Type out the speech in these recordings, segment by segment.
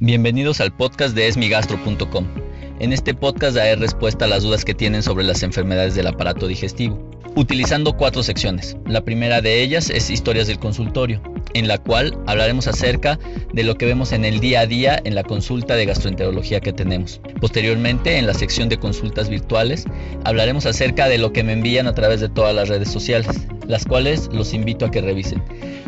Bienvenidos al podcast de esmigastro.com. En este podcast daré respuesta a las dudas que tienen sobre las enfermedades del aparato digestivo, utilizando cuatro secciones. La primera de ellas es historias del consultorio, en la cual hablaremos acerca de lo que vemos en el día a día en la consulta de gastroenterología que tenemos. Posteriormente, en la sección de consultas virtuales, hablaremos acerca de lo que me envían a través de todas las redes sociales, las cuales los invito a que revisen.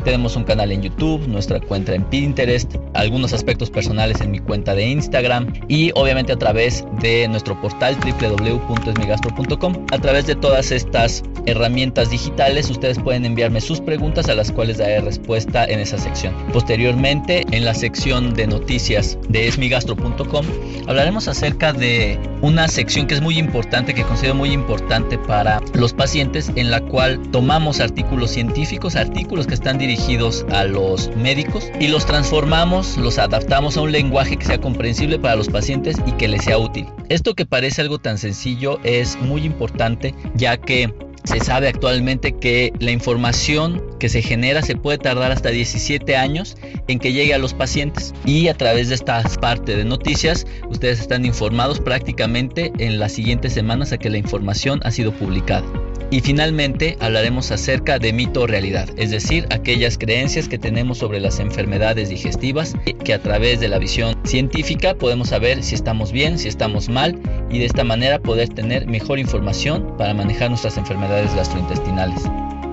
Tenemos un canal en YouTube, nuestra cuenta en Pinterest, algunos aspectos personales en mi cuenta de Instagram y obviamente a través de nuestro portal www.esmigastro.com. A través de todas estas herramientas digitales ustedes pueden enviarme sus preguntas a las cuales daré respuesta en esa sección. Posteriormente, en la sección de noticias de esmigastro.com hablaremos acerca de una sección que es muy importante, que considero muy importante para los pacientes, en la cual tomamos artículos científicos, artículos que están dirigidos a los médicos y los transformamos, los adaptamos a un lenguaje que sea comprensible para los pacientes y que les sea útil. Esto que parece algo tan sencillo es muy importante ya que se sabe actualmente que la información que se genera se puede tardar hasta 17 años en que llegue a los pacientes y a través de esta parte de noticias ustedes están informados prácticamente en las siguientes semanas a que la información ha sido publicada. Y finalmente hablaremos acerca de mito o realidad, es decir, aquellas creencias que tenemos sobre las enfermedades digestivas que a través de la visión científica podemos saber si estamos bien, si estamos mal y de esta manera poder tener mejor información para manejar nuestras enfermedades gastrointestinales.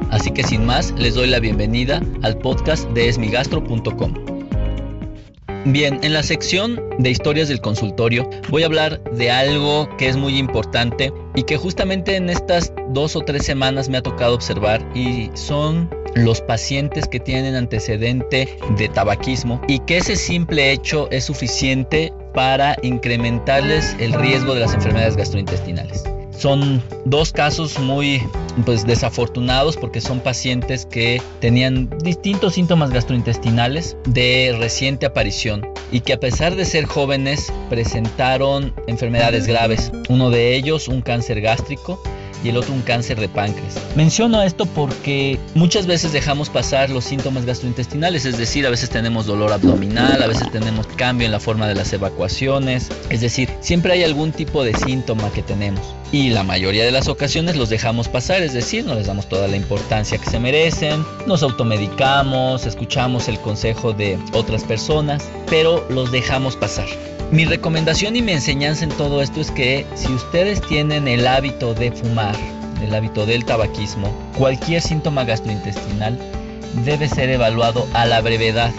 Así que sin más, les doy la bienvenida al podcast de esmigastro.com. Bien, en la sección de historias del consultorio voy a hablar de algo que es muy importante y que justamente en estas dos o tres semanas me ha tocado observar y son los pacientes que tienen antecedente de tabaquismo y que ese simple hecho es suficiente para incrementarles el riesgo de las enfermedades gastrointestinales. Son dos casos muy pues desafortunados porque son pacientes que tenían distintos síntomas gastrointestinales de reciente aparición y que a pesar de ser jóvenes presentaron enfermedades graves. Uno de ellos un cáncer gástrico y el otro un cáncer de páncreas. Menciono esto porque muchas veces dejamos pasar los síntomas gastrointestinales, es decir, a veces tenemos dolor abdominal, a veces tenemos cambio en la forma de las evacuaciones, es decir, siempre hay algún tipo de síntoma que tenemos y la mayoría de las ocasiones los dejamos pasar, es decir, no les damos toda la importancia que se merecen, nos automedicamos, escuchamos el consejo de otras personas, pero los dejamos pasar. Mi recomendación y mi enseñanza en todo esto es que si ustedes tienen el hábito de fumar, el hábito del tabaquismo, cualquier síntoma gastrointestinal debe ser evaluado a la brevedad.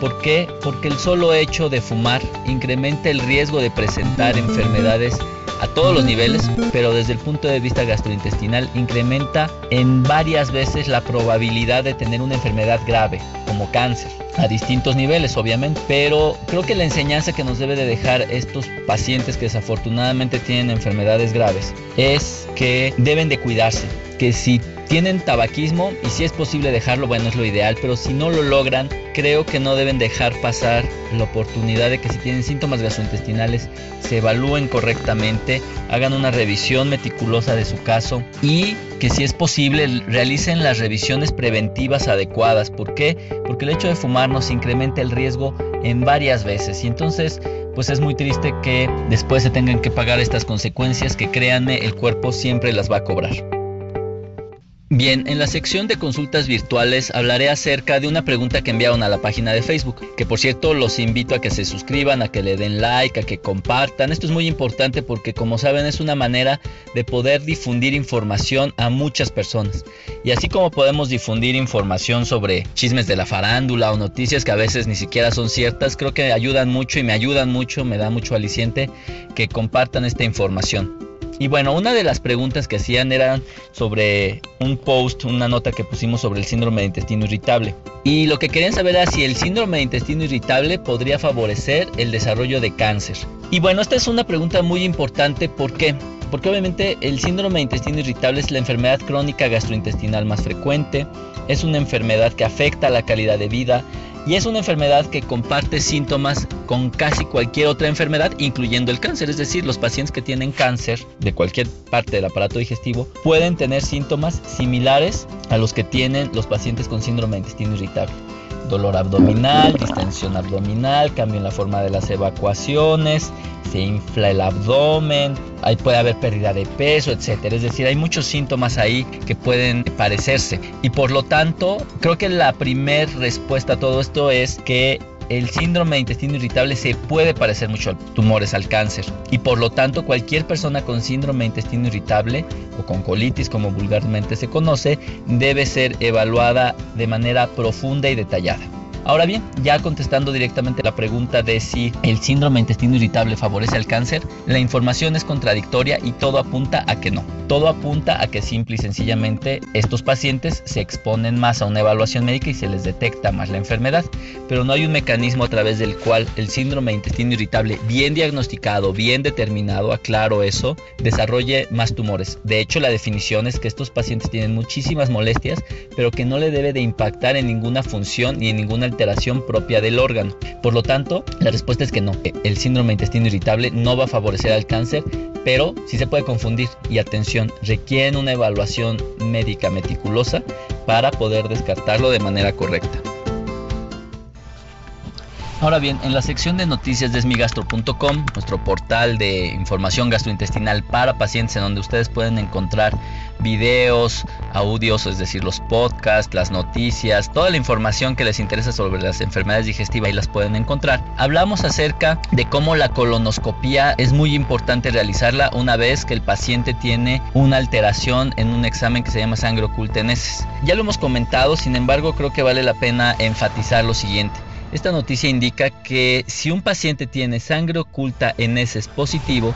¿Por qué? Porque el solo hecho de fumar incrementa el riesgo de presentar enfermedades a todos los niveles, pero desde el punto de vista gastrointestinal incrementa en varias veces la probabilidad de tener una enfermedad grave, como cáncer, a distintos niveles obviamente, pero creo que la enseñanza que nos debe de dejar estos pacientes que desafortunadamente tienen enfermedades graves es que deben de cuidarse, que si tienen tabaquismo y si es posible dejarlo, bueno, es lo ideal, pero si no lo logran, creo que no deben dejar pasar la oportunidad de que si tienen síntomas gastrointestinales se evalúen correctamente, hagan una revisión meticulosa de su caso y que si es posible realicen las revisiones preventivas adecuadas. ¿Por qué? Porque el hecho de fumar nos incrementa el riesgo en varias veces y entonces pues es muy triste que después se tengan que pagar estas consecuencias que créanme el cuerpo siempre las va a cobrar. Bien, en la sección de consultas virtuales hablaré acerca de una pregunta que enviaron a la página de Facebook, que por cierto los invito a que se suscriban, a que le den like, a que compartan. Esto es muy importante porque como saben es una manera de poder difundir información a muchas personas. Y así como podemos difundir información sobre chismes de la farándula o noticias que a veces ni siquiera son ciertas, creo que ayudan mucho y me ayudan mucho, me da mucho aliciente que compartan esta información. Y bueno, una de las preguntas que hacían eran sobre un post, una nota que pusimos sobre el síndrome de intestino irritable. Y lo que querían saber era si el síndrome de intestino irritable podría favorecer el desarrollo de cáncer. Y bueno, esta es una pregunta muy importante. ¿Por qué? Porque obviamente el síndrome de intestino irritable es la enfermedad crónica gastrointestinal más frecuente, es una enfermedad que afecta la calidad de vida, y es una enfermedad que comparte síntomas con casi cualquier otra enfermedad, incluyendo el cáncer. Es decir, los pacientes que tienen cáncer de cualquier parte del aparato digestivo pueden tener síntomas similares a los que tienen los pacientes con síndrome de intestino irritable dolor abdominal, distensión abdominal, cambio en la forma de las evacuaciones, se infla el abdomen, ahí puede haber pérdida de peso, etcétera. Es decir, hay muchos síntomas ahí que pueden parecerse. Y por lo tanto, creo que la primera respuesta a todo esto es que el síndrome de intestino irritable se puede parecer mucho a tumores, al cáncer. Y por lo tanto, cualquier persona con síndrome de intestino irritable o con colitis, como vulgarmente se conoce, debe ser evaluada de manera profunda y detallada. Ahora bien, ya contestando directamente la pregunta de si el síndrome intestino irritable favorece al cáncer, la información es contradictoria y todo apunta a que no. Todo apunta a que simple y sencillamente estos pacientes se exponen más a una evaluación médica y se les detecta más la enfermedad, pero no hay un mecanismo a través del cual el síndrome intestino irritable bien diagnosticado, bien determinado, aclaro eso, desarrolle más tumores. De hecho, la definición es que estos pacientes tienen muchísimas molestias, pero que no le debe de impactar en ninguna función ni en ninguna propia del órgano. Por lo tanto, la respuesta es que no. El síndrome de intestino irritable no va a favorecer al cáncer, pero sí se puede confundir y atención, requieren una evaluación médica meticulosa para poder descartarlo de manera correcta. Ahora bien, en la sección de noticias de esmigastro.com, nuestro portal de información gastrointestinal para pacientes en donde ustedes pueden encontrar videos, audios, es decir, los podcasts, las noticias, toda la información que les interesa sobre las enfermedades digestivas y las pueden encontrar. Hablamos acerca de cómo la colonoscopía es muy importante realizarla una vez que el paciente tiene una alteración en un examen que se llama sangre oculta en heces. Ya lo hemos comentado, sin embargo, creo que vale la pena enfatizar lo siguiente. Esta noticia indica que si un paciente tiene sangre oculta en heces positivo,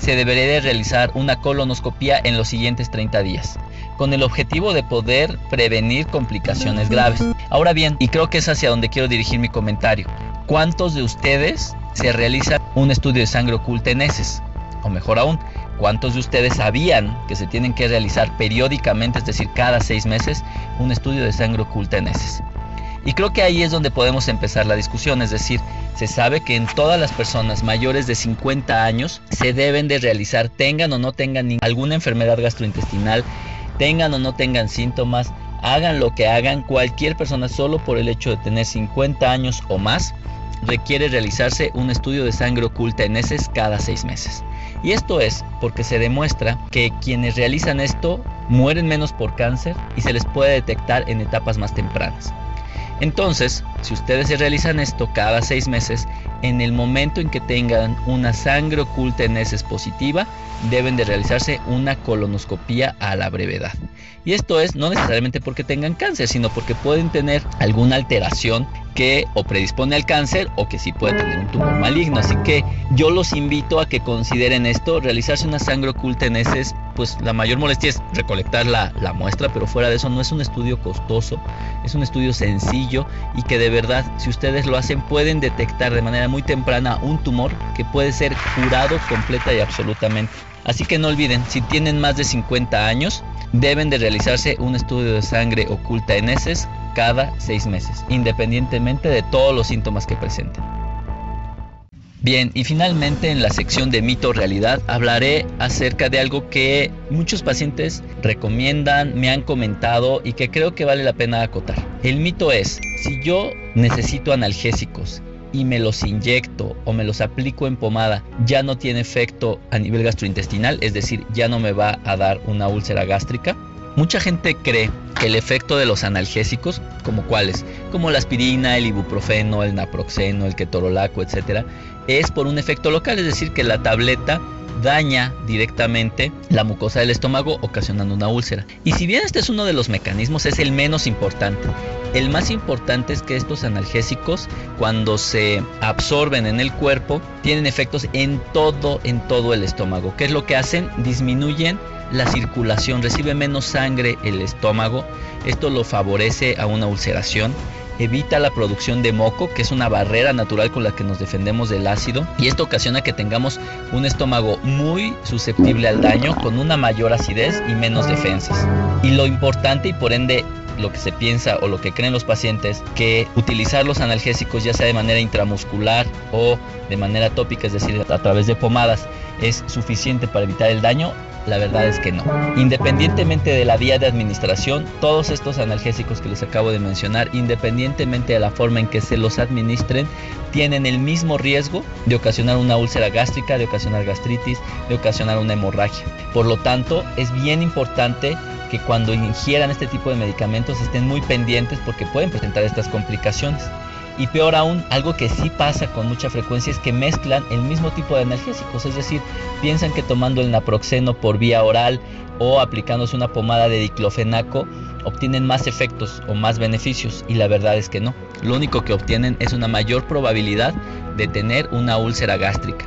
se debería de realizar una colonoscopia en los siguientes 30 días, con el objetivo de poder prevenir complicaciones graves. Ahora bien, y creo que es hacia donde quiero dirigir mi comentario, ¿cuántos de ustedes se realiza un estudio de sangre oculta en heces? O mejor aún, ¿cuántos de ustedes sabían que se tienen que realizar periódicamente, es decir, cada seis meses, un estudio de sangre oculta en heces? Y creo que ahí es donde podemos empezar la discusión, es decir, se sabe que en todas las personas mayores de 50 años se deben de realizar, tengan o no tengan alguna enfermedad gastrointestinal, tengan o no tengan síntomas, hagan lo que hagan, cualquier persona solo por el hecho de tener 50 años o más requiere realizarse un estudio de sangre oculta en heces cada seis meses. Y esto es porque se demuestra que quienes realizan esto mueren menos por cáncer y se les puede detectar en etapas más tempranas. Entonces, si ustedes se realizan esto cada seis meses, en el momento en que tengan una sangre oculta en heces positiva, deben de realizarse una colonoscopía a la brevedad. Y esto es no necesariamente porque tengan cáncer, sino porque pueden tener alguna alteración que o predispone al cáncer o que sí puede tener un tumor maligno. Así que yo los invito a que consideren esto, realizarse una sangre oculta en heces, pues la mayor molestia es recolectar la, la muestra, pero fuera de eso no es un estudio costoso, es un estudio sencillo y que verdad si ustedes lo hacen pueden detectar de manera muy temprana un tumor que puede ser curado completa y absolutamente. Así que no olviden, si tienen más de 50 años, deben de realizarse un estudio de sangre oculta en heces cada seis meses, independientemente de todos los síntomas que presenten. Bien, y finalmente en la sección de mito realidad hablaré acerca de algo que muchos pacientes recomiendan, me han comentado y que creo que vale la pena acotar. El mito es, si yo necesito analgésicos y me los inyecto o me los aplico en pomada, ya no tiene efecto a nivel gastrointestinal, es decir, ya no me va a dar una úlcera gástrica. Mucha gente cree que el efecto de los analgésicos, como cuáles, como la aspirina, el ibuprofeno, el naproxeno, el ketorolaco, etcétera, es por un efecto local, es decir, que la tableta daña directamente la mucosa del estómago ocasionando una úlcera. Y si bien este es uno de los mecanismos, es el menos importante. El más importante es que estos analgésicos, cuando se absorben en el cuerpo, tienen efectos en todo, en todo el estómago. ¿Qué es lo que hacen? Disminuyen la circulación, recibe menos sangre el estómago. Esto lo favorece a una ulceración evita la producción de moco, que es una barrera natural con la que nos defendemos del ácido, y esto ocasiona que tengamos un estómago muy susceptible al daño, con una mayor acidez y menos defensas. Y lo importante y por ende lo que se piensa o lo que creen los pacientes, que utilizar los analgésicos ya sea de manera intramuscular o de manera tópica, es decir, a través de pomadas, es suficiente para evitar el daño, la verdad es que no. Independientemente de la vía de administración, todos estos analgésicos que les acabo de mencionar, independientemente de la forma en que se los administren, tienen el mismo riesgo de ocasionar una úlcera gástrica, de ocasionar gastritis, de ocasionar una hemorragia. Por lo tanto, es bien importante que cuando ingieran este tipo de medicamentos estén muy pendientes porque pueden presentar estas complicaciones. Y peor aún, algo que sí pasa con mucha frecuencia es que mezclan el mismo tipo de analgésicos, es decir, piensan que tomando el naproxeno por vía oral o aplicándose una pomada de diclofenaco obtienen más efectos o más beneficios y la verdad es que no. Lo único que obtienen es una mayor probabilidad de tener una úlcera gástrica.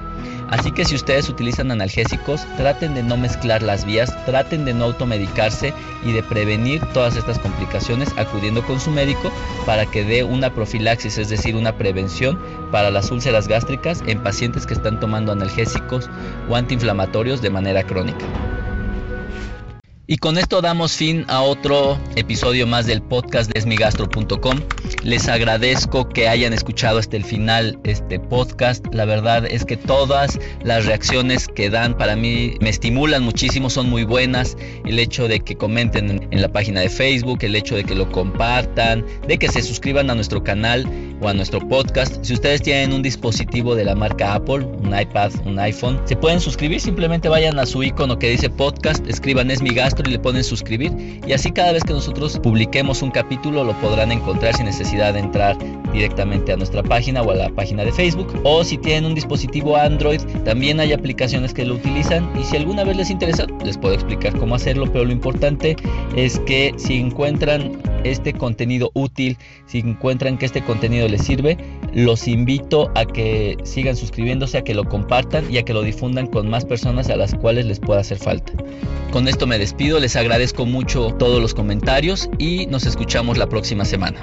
Así que si ustedes utilizan analgésicos, traten de no mezclar las vías, traten de no automedicarse y de prevenir todas estas complicaciones acudiendo con su médico para que dé una profilaxis, es decir, una prevención para las úlceras gástricas en pacientes que están tomando analgésicos o antiinflamatorios de manera crónica. Y con esto damos fin a otro episodio más del podcast de esmigastro.com. Les agradezco que hayan escuchado hasta el final este podcast. La verdad es que todas las reacciones que dan para mí me estimulan muchísimo, son muy buenas. El hecho de que comenten en la página de Facebook, el hecho de que lo compartan, de que se suscriban a nuestro canal o a nuestro podcast. Si ustedes tienen un dispositivo de la marca Apple, un iPad, un iPhone, se pueden suscribir. Simplemente vayan a su icono que dice podcast, escriban esmigastro y le ponen suscribir y así cada vez que nosotros publiquemos un capítulo lo podrán encontrar sin necesidad de entrar directamente a nuestra página o a la página de Facebook o si tienen un dispositivo Android también hay aplicaciones que lo utilizan y si alguna vez les interesa les puedo explicar cómo hacerlo pero lo importante es que si encuentran este contenido útil, si encuentran que este contenido les sirve, los invito a que sigan suscribiéndose, a que lo compartan y a que lo difundan con más personas a las cuales les pueda hacer falta. Con esto me despido, les agradezco mucho todos los comentarios y nos escuchamos la próxima semana.